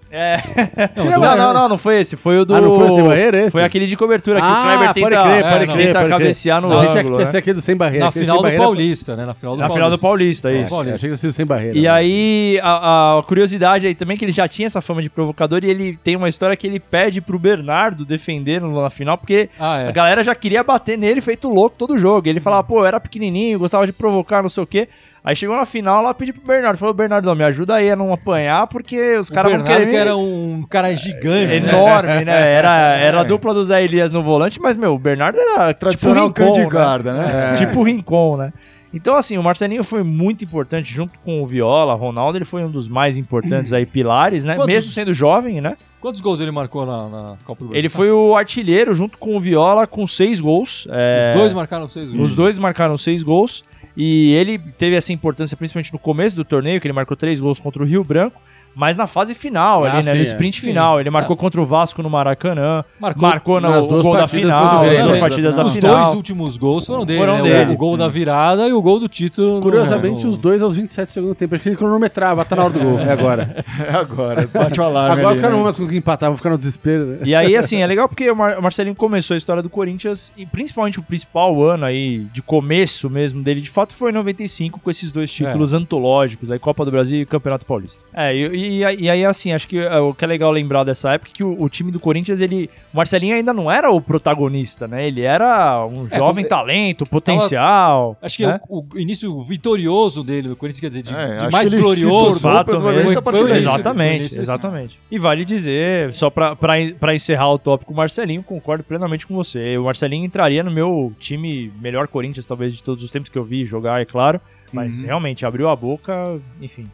Não, Não, do- não, não, não foi esse. Foi o do. Ah, não foi sem barreira esse? Foi aquele de cobertura que Ah, o Kleber pode tenta, crer, pode tenta crer, pode cabecear no Não, a ângulo. né? que aquele do sem barreira. Na final do barreira- Paulista, né? Na final do Na final do Paulista, É, isso. é, achei que fosse sem barreira. E né? aí, a, a curiosidade aí também é que ele já tinha essa fama de provocador e ele tem uma história que ele pede pro Bernardo defender no- na final, porque Ah, A é. galera já queria bater nele feito louco todo jogo. Ele falava, pô, eu era pequenininho, gostava de provocar, não sei o quê. Aí chegou na final, ela pediu pro Bernardo. Falou, Bernardo, não, me ajuda aí a não apanhar, porque os caras vão Bernardo querer... que era um cara gigante, né? Enorme, né? Era, era a dupla do Zé Elias no volante, mas, meu, o Bernardo era Tradicional tipo o cão de Rincon, né? guarda, né? É. Tipo o Rincon, né? Então, assim, o Marcelinho foi muito importante, junto com o Viola, Ronaldo, ele foi um dos mais importantes aí, pilares, né? Quantos- Mesmo sendo jovem, né? Quantos gols ele marcou na, na Copa do Brasil? Ele foi o artilheiro, junto com o Viola, com seis gols. É, Os dois marcaram seis gols. Os dois marcaram seis gols. E ele teve essa importância principalmente no começo do torneio, que ele marcou três gols contra o Rio Branco. Mas na fase final, Ah, ali, né? sim, No é. sprint Sim. final. Ele marcou É. contra o Vasco no Maracanã. Marcou Marcou no nas o duas gol da final, nas duas né? partidas da Os final. dois últimos gols foram dele, Foram né? dele, o gol sim. da virada e o gol do título. no- Curiosamente, no- os dois aos 27 do segundo tempo. Acho que ele cronometrava, tá na hora do gol. É agora. É agora, bate o alarme. Agora ali, os caras não né? vão mais conseguir empatar, vão ficar no desespero. Né? E aí, assim, é legal porque o Mar- o Marcelinho começou a história do Corinthians e principalmente o principal ano aí, de começo mesmo dele, de fato, foi em 95, com esses dois títulos antológicos, aí Copa do Brasil e Campeonato Paulista. É, e, e- e aí, assim, acho que é, o que é legal lembrar dessa época é que o, o time do Corinthians, ele. O Marcelinho ainda não era o protagonista, né? Ele era um É, jovem como- talento, potencial. Acho que né? o, o início vitorioso dele, do Corinthians, quer dizer, de, É, de mais glorioso. Fato mesmo. Foi-. Exatamente, Esse- exatamente. E vale dizer, só pra, pra, pra encerrar o tópico Marcelinho, concordo plenamente com você. O Marcelinho entraria no meu time melhor Corinthians, talvez, de todos os tempos que eu vi jogar, é claro. Mas Uhum. realmente, abriu a boca, enfim.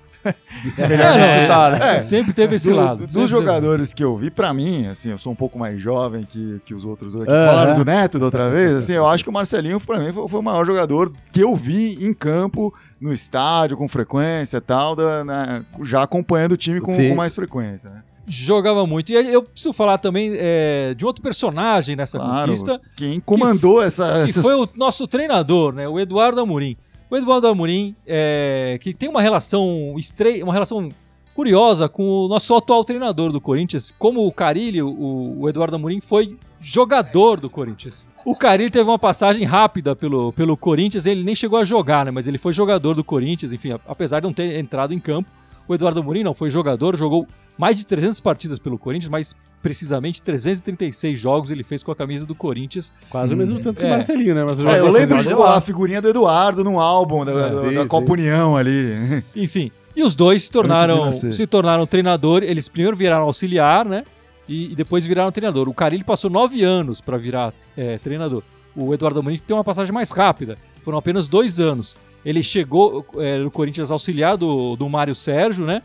É, Melhor não, não escutar, né? É. Sempre teve esse Do- lado. Dos sempre teve. jogadores que eu vi, pra mim, assim, eu sou um pouco mais jovem que, que os outros dois. que. Falaram do Neto da outra vez, assim, eu acho que o Marcelinho, pra mim, foi, foi o maior jogador que eu vi em campo, no estádio, com frequência e tal, da- na- já acompanhando o time com, com mais frequência, né? Jogava muito. E eu preciso falar também é, de outro personagem nessa Claro, conquista, quem comandou essa... que essas- foi o nosso treinador, né? O Eduardo Amorim. O Eduardo Amorim, é, que tem uma relação estre... uma relação curiosa com o nosso atual treinador do Corinthians. Como o Carilli, o, o Eduardo Amorim foi jogador do Corinthians. O Carilli teve uma passagem rápida pelo, pelo Corinthians, ele nem chegou a jogar, né? Mas ele foi jogador do Corinthians, enfim, apesar de não ter entrado em campo. O Eduardo Amorim não foi jogador, jogou mais de 300 partidas pelo Corinthians, mais precisamente 336 jogos ele fez com a camisa do Corinthians. Quase o mesmo tanto que o É. Marcelinho, né? Mas o É, eu lembro de a figurinha do Eduardo no álbum da, É, da- sim, da sim. Copa União ali. Enfim, e os dois se tornaram, se tornaram treinador. Eles primeiro viraram auxiliar, né? E, e depois viraram treinador. O Carilli passou nove anos para virar é, treinador. O Eduardo Amorim tem uma passagem mais rápida. Foram apenas dois anos. Ele chegou é, no Corinthians auxiliar do, do Mário Sérgio, né?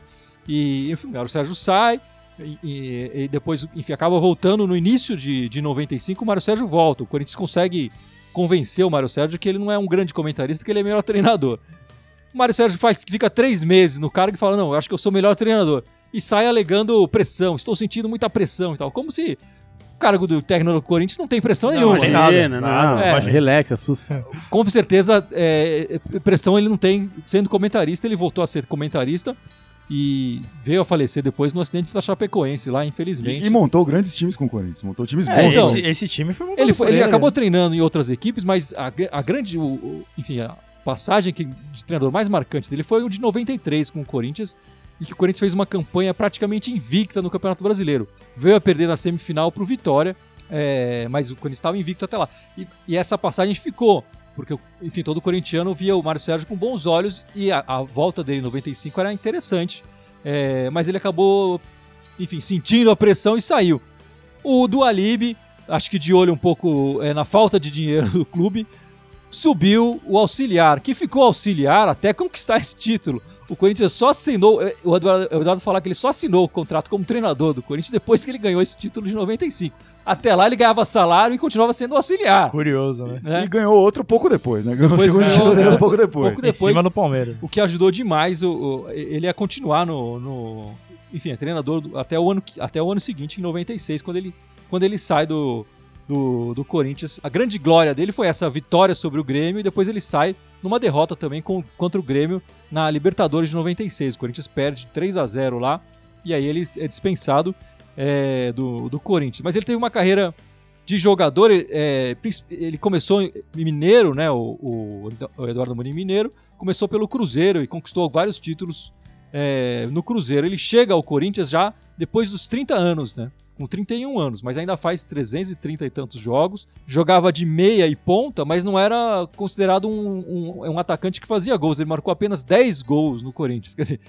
E enfim, o Mário Sérgio sai. E, e- depois, enfim, acaba voltando no início de, de 95. O Mário Sérgio volta. O Corinthians consegue convencer o Mário Sérgio que ele não é um grande comentarista, que ele é melhor treinador. O Mário Sérgio faz, fica três meses no cargo e fala: Não, eu acho que eu sou melhor treinador. E sai alegando pressão, estou sentindo muita pressão e tal. Como se cargo do técnico do Corinthians não tem pressão Não, nenhuma. imagina. Nada, não. nada. É, relax, assusta. Com certeza, é, pressão ele não tem sendo comentarista. Ele voltou a ser comentarista. e veio a falecer depois no acidente da Chapecoense lá, infelizmente. E, e montou grandes times com o Corinthians, montou times É, bons. então, esse, esse time foi muito Ele, foi- ele acabou treinando em outras equipes, mas a, a grande, o- o- enfim, a passagem que, de treinador mais marcante dele foi o de 93 com o Corinthians, e que o Corinthians fez uma campanha praticamente invicta no Campeonato Brasileiro. Veio a perder na semifinal para o Vitória, é, mas o Corinthians estava invicto até lá. E, e essa passagem ficou, porque, enfim, todo corintiano via o Mário Sérgio com bons olhos e a, a volta dele em 95 era interessante, é, mas ele acabou, enfim, sentindo a pressão e saiu. O Dualib, acho que de olho um pouco é, na falta de dinheiro do clube, subiu o auxiliar, que ficou auxiliar até conquistar esse título. O Corinthians só assinou, eh, o Eduardo, o Eduardo falar que ele só assinou o contrato como treinador do Corinthians depois que ele ganhou esse título de 95. Até lá ele ganhava salário e continuava sendo auxiliar. Curioso, né? né? E ganhou outro pouco depois, né? Ganhou o Depois segundo ganhou título dele um pouco depois. pouco Em depois. cima do Palmeiras. O que ajudou demais o, o- ele a continuar no, no- enfim, é treinador do- até o ano que- até o ano seguinte em 96, quando ele quando ele sai do, do, do Corinthians. A grande glória dele foi essa vitória sobre o Grêmio e depois ele sai numa derrota também com- contra o Grêmio na Libertadores de 96. O Corinthians perde 3 a 0 lá e aí ele é dispensado é, do, do Corinthians. Mas ele teve uma carreira de jogador, é, ele começou em Mineiro, né? O, o- Eduardo Amorim Mineiro começou pelo Cruzeiro e conquistou vários títulos é, no Cruzeiro. Ele chega ao Corinthians já depois dos 30 anos, né? Com 31 anos, mas ainda faz 330 e tantos jogos. Jogava de meia e ponta, mas não era considerado um, um- um atacante que fazia gols. Ele marcou apenas 10 gols no Corinthians. Quer dizer,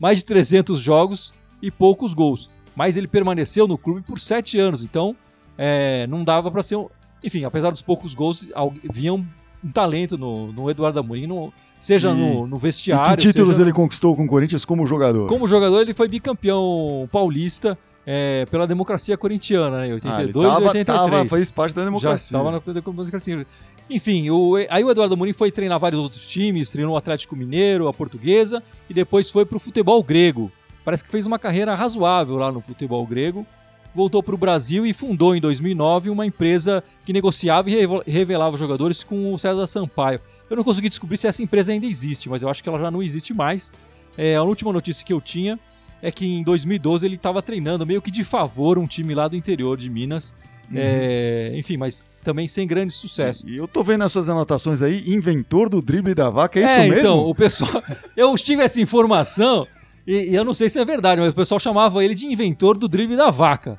mais de 300 jogos e poucos gols. Mas ele permaneceu no clube por 7 anos, então é, não dava para ser um. Enfim, apesar dos poucos gols, al- via um, talento no, no Eduardo Amorim, no- seja E- no, no E vestiário. que títulos seja ele conquistou com o Corinthians como jogador? como jogador, ele foi bicampeão paulista é, pela democracia corintiana, né? Em Ah, ele 82 tava, e 83. tava, fez parte da Já democracia. estava na democracia. Enfim, o, aí o Eduardo Amorim foi treinar vários outros times, treinou o Atlético Mineiro, a Portuguesa, e depois foi pro futebol grego. Parece que fez uma carreira razoável lá no futebol grego. Voltou para o Brasil e fundou em 2009 uma empresa que negociava e revelava jogadores com o César Sampaio. Eu não consegui descobrir se essa empresa ainda existe, mas eu acho que ela já não existe mais. É, a última notícia que eu tinha é que em 2012 ele estava treinando meio que de favor um time lá do interior de Minas. É, enfim, mas também sem grande sucesso. E eu tô vendo nas suas anotações aí, inventor do drible da vaca, é isso mesmo? então, o pessoal. Eu tive essa informação e, e eu não sei se é verdade, mas o pessoal chamava ele de inventor do drible da vaca.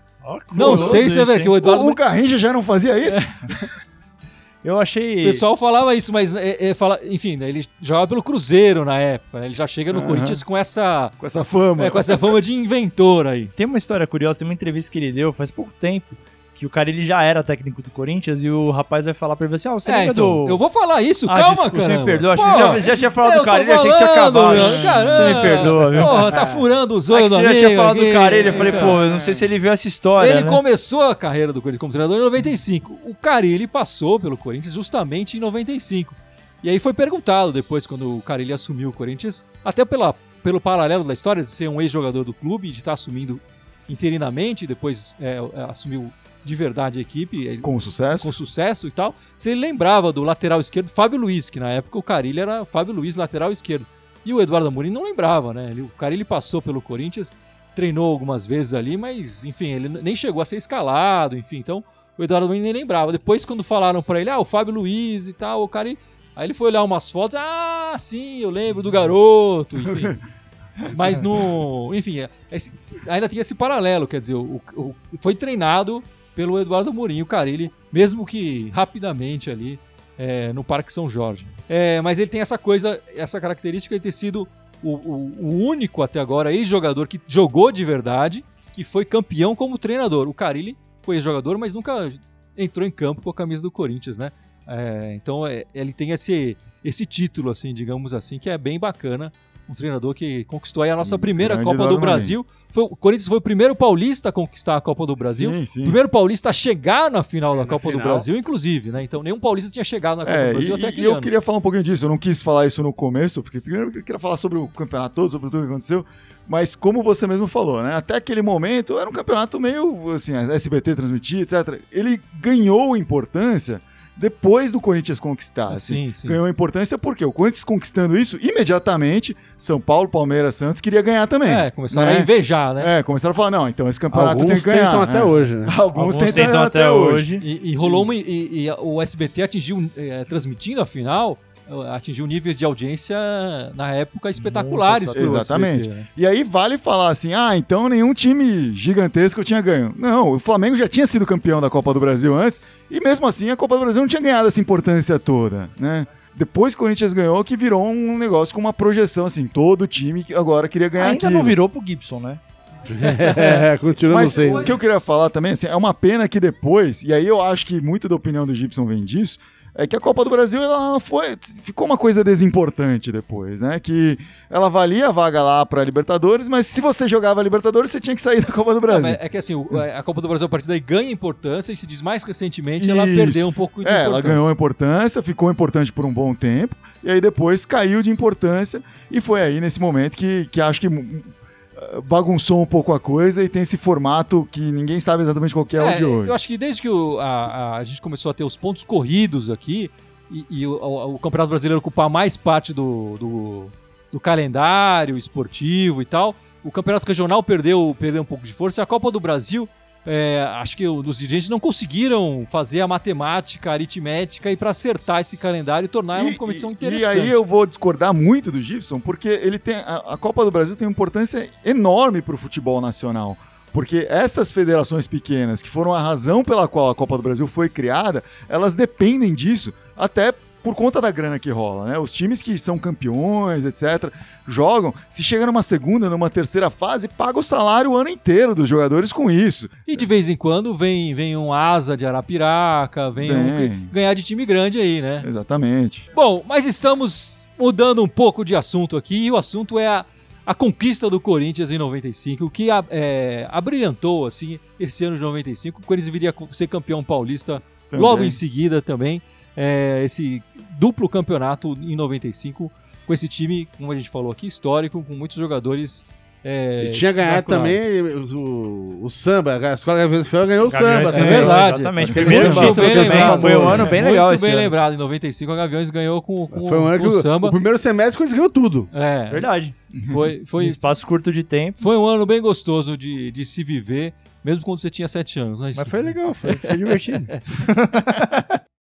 Que Não sei se é verdade, o? Eduardo. O, o Garrincha já não fazia isso? Eu achei. O pessoal falava isso, mas é, é, fala, enfim, né, ele jogava pelo Cruzeiro na época. né, Ele já chega no Aham. Corinthians com essa, Com essa fama. é, com essa fama de inventor aí. Tem uma história curiosa, tem uma entrevista que ele deu faz pouco tempo, que o cara ele já era técnico do Corinthians e o rapaz vai falar pra ele assim: Ah, você É, lembra então, do. eu vou falar isso, Ah, calma, cara. Você me perdoa, achei você já, já tinha falado do eu achei que tinha acabado. caramba. Você me perdoa, viu? Porra, tá furando os Ah, olhos do você já tinha falado aqui, do ele, eu falei, cara. pô, eu não sei se ele viu essa história. Ele né? começou a carreira do Corinthians como treinador em 95. O Carilli passou pelo Corinthians justamente em 95. E aí foi perguntado depois, quando o Carilli assumiu o Corinthians, até pela, pelo paralelo da história de ser um ex-jogador do clube, de estar assumindo interinamente, depois é, assumiu de verdade a equipe. Com sucesso? com sucesso e tal, se ele lembrava do lateral esquerdo Fábio Luiz, que na época o Carilli era Fábio Luiz, lateral esquerdo. E o Eduardo Amorim não lembrava, né? O Carilli passou pelo Corinthians, treinou algumas vezes ali, mas enfim, ele nem chegou a ser escalado, enfim. Então, o Eduardo Amorim nem lembrava. Depois, quando falaram pra ele, ah, o Fábio Luiz e tal, o Carilli... Aí ele foi olhar umas fotos, ah, sim, eu lembro do garoto, enfim. Mas no. Enfim, é- esse- ainda tinha esse paralelo, quer dizer, o, o- foi treinado pelo Eduardo Mourinho, o Carilli, mesmo que rapidamente ali é, no Parque São Jorge. É, mas ele tem essa coisa, essa característica de ter sido o, o- único até agora ex-jogador que jogou de verdade, que foi campeão como treinador. O Carilli foi ex-jogador, mas nunca entrou em campo com a camisa do Corinthians, né? É, então é, ele tem esse, esse título, assim, digamos assim, que é bem bacana. Um treinador que conquistou aí a nossa Um primeira grande Copa do Brasil. Foi, o Corinthians foi o primeiro paulista a conquistar a Copa do Brasil. Sim, O sim. primeiro paulista a chegar na final da na Copa do final. Brasil, inclusive, né? Então nenhum paulista tinha chegado na Copa É, do Brasil e, até e aquele eu ano. queria falar um pouquinho disso. Eu não quis falar isso no começo, porque primeiro eu queria falar sobre o campeonato todo, sobre tudo que aconteceu. Mas como você mesmo falou, né? Até aquele momento era um campeonato meio assim, a SBT transmitia, etc. Ele ganhou importância depois do Corinthians conquistar. assim. sim, sim. Ganhou importância porque o Corinthians conquistando isso, imediatamente, São Paulo, Palmeiras, Santos queria ganhar também. É, começaram né? a invejar, né? É, começaram a falar, não, então esse campeonato Alguns tem que ganhar. tentam até é. hoje, né? Alguns, Alguns tentam, até, hoje. E, e rolou uma. E, e o SBT atingiu, eh, transmitindo a final, atingiu níveis de audiência na época espetaculares. Nossa, exatamente. SBT, né? E aí vale falar assim, ah, então nenhum time gigantesco tinha ganho. Não, o Flamengo já tinha sido campeão da Copa do Brasil antes, e mesmo assim a Copa do Brasil não tinha ganhado essa importância toda, né? Depois que o Corinthians ganhou, que virou um negócio com uma projeção, assim, todo time que agora queria ganhar Ainda aquilo. não virou pro Gibson, né? É, continua Mas sei. o que eu queria falar também, assim, é uma pena que depois, e aí eu acho que muito da opinião do Gibson vem disso, é que a Copa do Brasil ela foi ficou uma coisa desimportante depois, né? Que ela valia a vaga lá para Libertadores, mas se você jogava Libertadores, você tinha que sair da Copa do Não, Brasil. mas é que assim, a Copa do Brasil a partir daí ganha importância e se diz mais recentemente ela Isso. perdeu um pouco de É, ela ganhou importância, ficou importante por um bom tempo, e aí depois caiu de importância, e foi aí nesse momento que, que acho que bagunçou um pouco a coisa e tem esse formato que ninguém sabe exatamente qual que é, o de hoje. eu acho que desde que o- a, a- gente começou a ter os pontos corridos aqui e, e o, o- o Campeonato Brasileiro ocupar mais parte do, do, do calendário esportivo e tal, o Campeonato Regional perdeu, perdeu um pouco de força e a Copa do Brasil, é, acho que os dirigentes não conseguiram fazer a matemática, a aritmética e para acertar esse calendário e tornar uma competição e interessante. aí eu vou discordar muito do Gibson, porque ele tem a, a Copa do Brasil tem uma importância enorme para o futebol nacional. Porque essas federações pequenas, que foram a razão pela qual a Copa do Brasil foi criada, elas dependem disso, até por conta da grana que rola, né? Os times que são campeões, etc., jogam, se chega numa segunda, numa terceira fase, paga o salário o ano inteiro dos jogadores com isso. E de vez em quando vem, vem um asa de Arapiraca, vem, um- Vem. ganhar de time grande aí, né? Exatamente. Bom, mas estamos mudando um pouco de assunto aqui, e o assunto é a, a conquista do Corinthians em 95, o que é, abrilhantou, assim, esse ano de 95, o Corinthians viria a ser campeão paulista Também. logo em seguida também, é, esse duplo campeonato em 95, com esse time, como a gente falou aqui, histórico, com muitos jogadores é, E tinha ganhado também o, o samba. A escola Gaviões Fiel ganhou o Gaviões samba é verdade. Exatamente. Primeiro título bem lembrado. Foi um ano bem legal Muito esse bem ano. lembrado, em 95 a Gaviões ganhou com, com, Foi um ano com que o samba. o primeiro semestre que eles ganhou tudo. É, Verdade. foi, foi, espaço curto de tempo. Foi um ano bem gostoso de, de se viver, mesmo quando você tinha sete anos. Né? Mas foi legal, foi, foi divertido.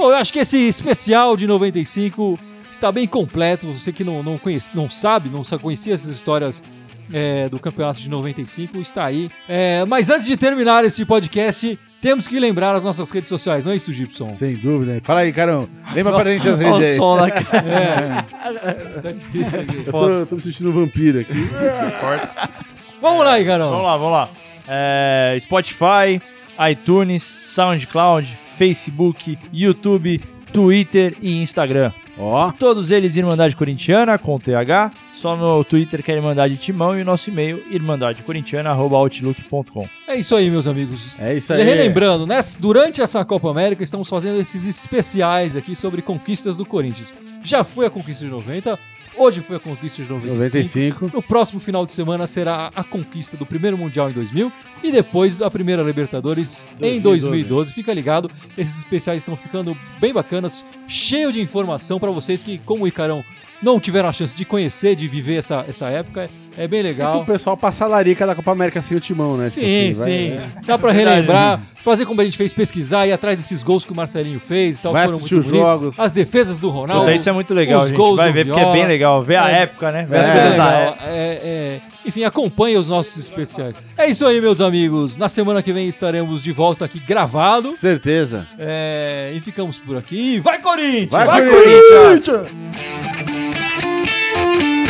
Bom, eu acho que esse especial de 95 está bem completo. Você que não, não, conhece, não sabe, não conhecia essas histórias é, do campeonato de 95, está aí. É, mas antes de terminar esse podcast, temos que lembrar as nossas redes sociais, não é isso, Gibson? Sem dúvida. Fala aí, Carão. Lembra pra gente as Olha redes o aí. cara. É, tá difícil aqui. Eu tô, tô me sentindo um vampiro aqui. Vamos lá, Icarão. Vamos lá, vamos lá. É, Spotify, iTunes, SoundCloud, Facebook, YouTube, Twitter e Instagram. Ó, Todos eles Irmandade Corintiana, com TH. Só no Twitter que é Irmandade Timão e o nosso e-mail irmandadecorintiana.outlook.com. É isso aí, meus amigos. é isso E aí. relembrando, né, durante essa Copa América estamos fazendo esses especiais aqui sobre conquistas do Corinthians. Já foi a conquista de 90, hoje foi a conquista de 95. 95. No próximo final de semana será a conquista do primeiro Mundial em 2000 e depois a primeira Libertadores em 2012. 2012. Fica ligado, esses especiais estão ficando bem bacanas, cheio de informação para vocês que, como o Icarão, não tiveram a chance de conhecer, de viver essa, essa época. É bem É legal. pro pessoal passar a larica da Copa América sem o timão, né? Tipo Sim, assim, vai- sim. é. Dá pra relembrar, fazer como a gente fez, pesquisar, ir atrás desses gols que o Marcelinho fez e tal, Vai foram assistir os bonitos. jogos. As defesas do Ronaldo. Puta, isso é muito legal, os gente. gols Vai ver, porque é bem legal. Ver a É. época, né? Ver É, as É, coisas da legal. época. É, é, enfim, acompanhe os nossos especiais. É isso aí, meus amigos. Na semana que vem estaremos de volta aqui gravado. Certeza. É, e ficamos por aqui. Vai, Corinthians! Vai, Vai, Corinthians! Corinthians!